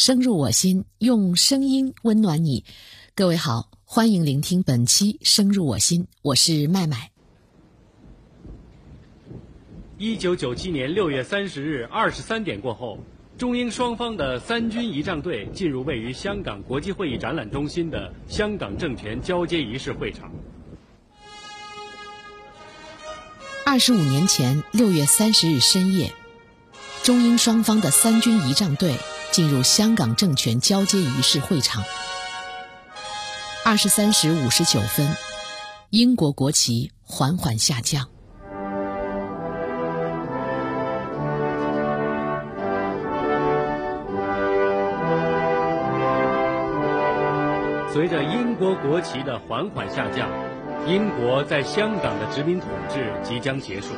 声入我心，用声音温暖你。各位好，欢迎聆听本期《声入我心》，我是麦麦。一九九七年六月三十日二十三点过后，中英双方的三军仪仗队进入位于香港国际会议展览中心的香港政权交接仪式会场。二十五年前六月三十日深夜，中英双方的三军仪仗队进入香港政权交接仪式会场。二十三时五十九分，英国国旗缓缓下降。随着英国国旗的缓缓下降，英国在香港的殖民统治即将结束。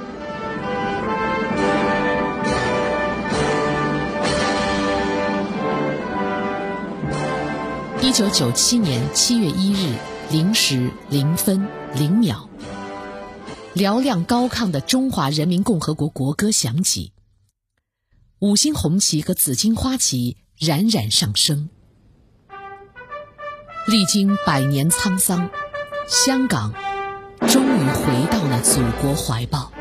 一九九七年七月一日零时零分零秒，嘹亮高亢的中华人民共和国国歌响起，五星红旗和紫荆花旗冉冉上升。历经百年沧桑，香港终于回到了祖国怀抱。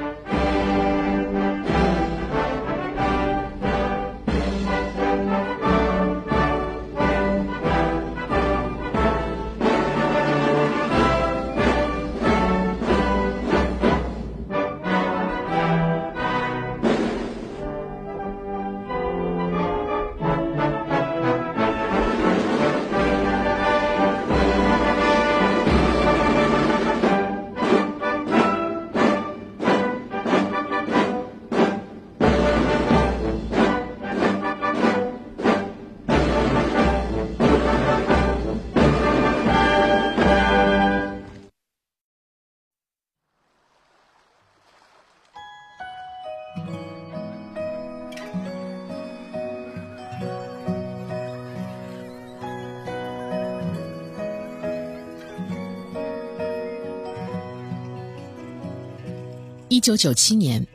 一九九七年，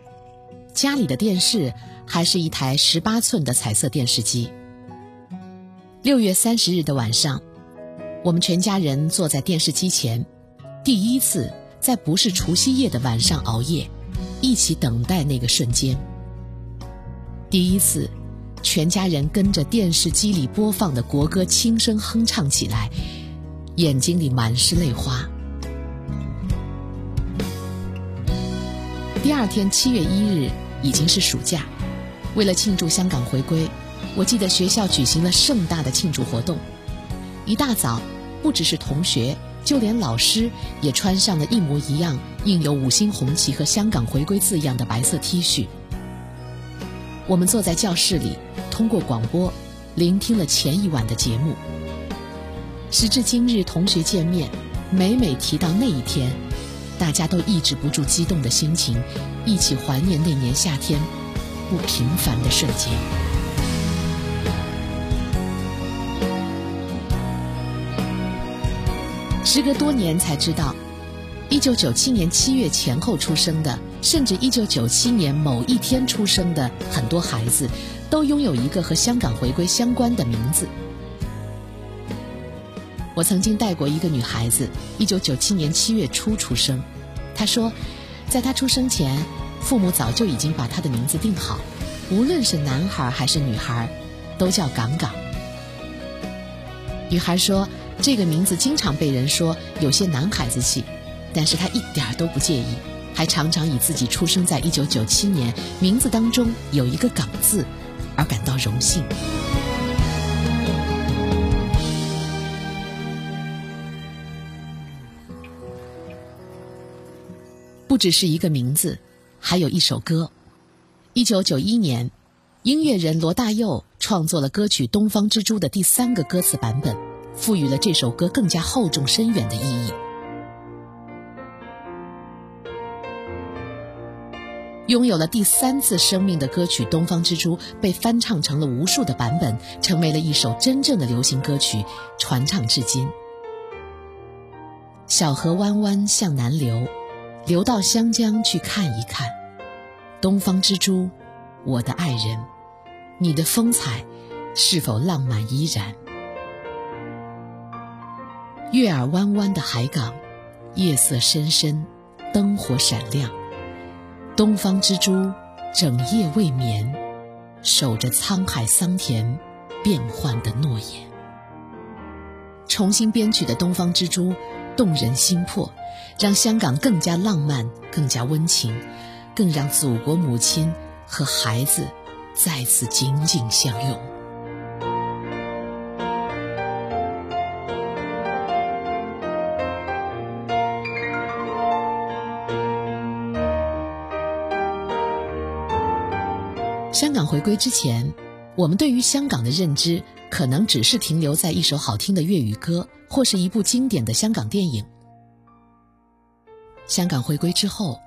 家里的电视还是一台十八寸的彩色电视机。六月三十日的晚上，我们全家人坐在电视机前，第一次在不是除夕夜的晚上熬夜，一起等待那个瞬间。第一次，全家人跟着电视机里播放的国歌轻声哼唱起来，眼睛里满是泪花。第二天七月一日已经是暑假，为了庆祝香港回归，我记得学校举行了盛大的庆祝活动。一大早，不只是同学，就连老师也穿上了一模一样、印有五星红旗和香港回归字样的白色 T 恤。我们坐在教室里，通过广播聆听了前一晚的节目。时至今日，同学见面，每每提到那一天。大家都抑制不住激动的心情，一起怀念那年夏天不平凡的瞬间。时隔多年才知道，一九九七年七月前后出生的，甚至一九九七年某一天出生的很多孩子，都拥有一个和香港回归相关的名字。我曾经带过一个女孩子，一九九七年七月初出生。她说，在她出生前，父母早就已经把她的名字定好，无论是男孩还是女孩，都叫港港。女孩说，这个名字经常被人说有些男孩子气，但是她一点都不介意，还常常以自己出生在一九九七年，名字当中有一个港字，而感到荣幸。不只是一个名字，还有一首歌。一九九一年，音乐人罗大佑创作了歌曲《东方之珠》的第三个歌词版本，赋予了这首歌更加厚重深远的意义。拥有了第三次生命的歌曲《东方之珠》被翻唱成了无数的版本，成为了一首真正的流行歌曲，传唱至今。小河弯弯向南流。流到湘江去看一看，东方之珠，我的爱人，你的风采是否浪漫依然？月儿弯弯的海港，夜色深深，灯火闪亮。东方之珠整夜未眠，守着沧海桑田变幻的诺言。重新编曲的《东方之珠》动人心魄，让香港更加浪漫、更加温情，更让祖国母亲和孩子再次紧紧相拥。香港回归之前，我们对于香港的认知可能只是停留在一首好听的粤语歌，或是一部经典的香港电影。香港回归之后，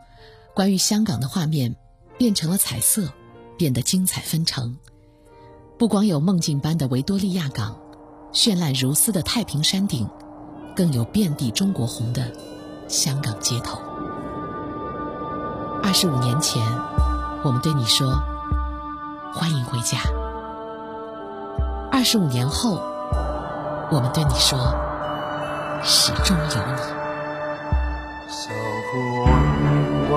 关于香港的画面变成了彩色，变得精彩纷呈。不光有梦境般的维多利亚港，绚烂如丝的太平山顶，更有遍地中国红的香港街头。二十五年前，我们对你说。欢迎回家。二十五年后，我们对你说，始终有你。小河弯弯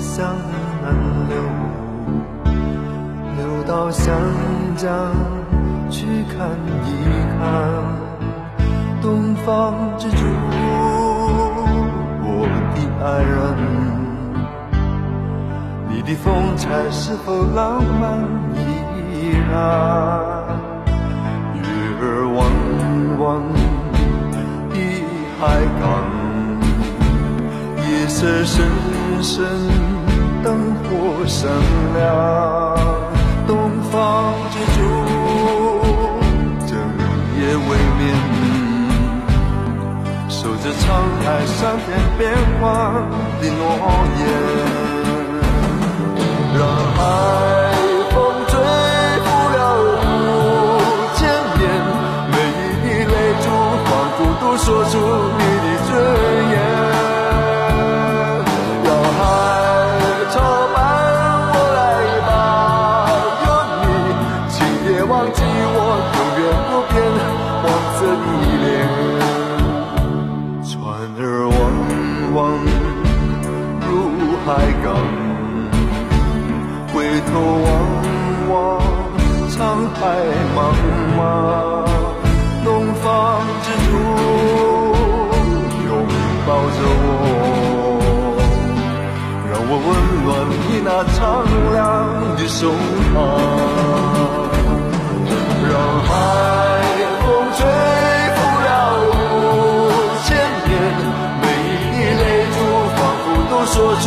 向南流，流到湘江去看一看东方之珠，我的爱人。你的风采是否浪漫依然？海港，夜色深深，灯火闪亮。东方之珠，整夜未眠，守着沧海桑田变幻的诺言。在茫茫，东方之珠拥抱着我，让我温暖你那苍凉的胸膛，让海风吹拂了五千年，每一滴泪珠仿佛都说出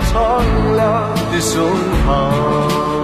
苍凉的胸膛。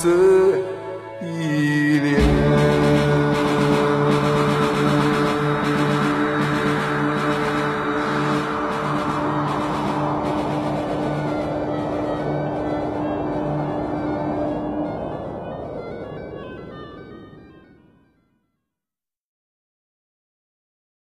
不变，黄色。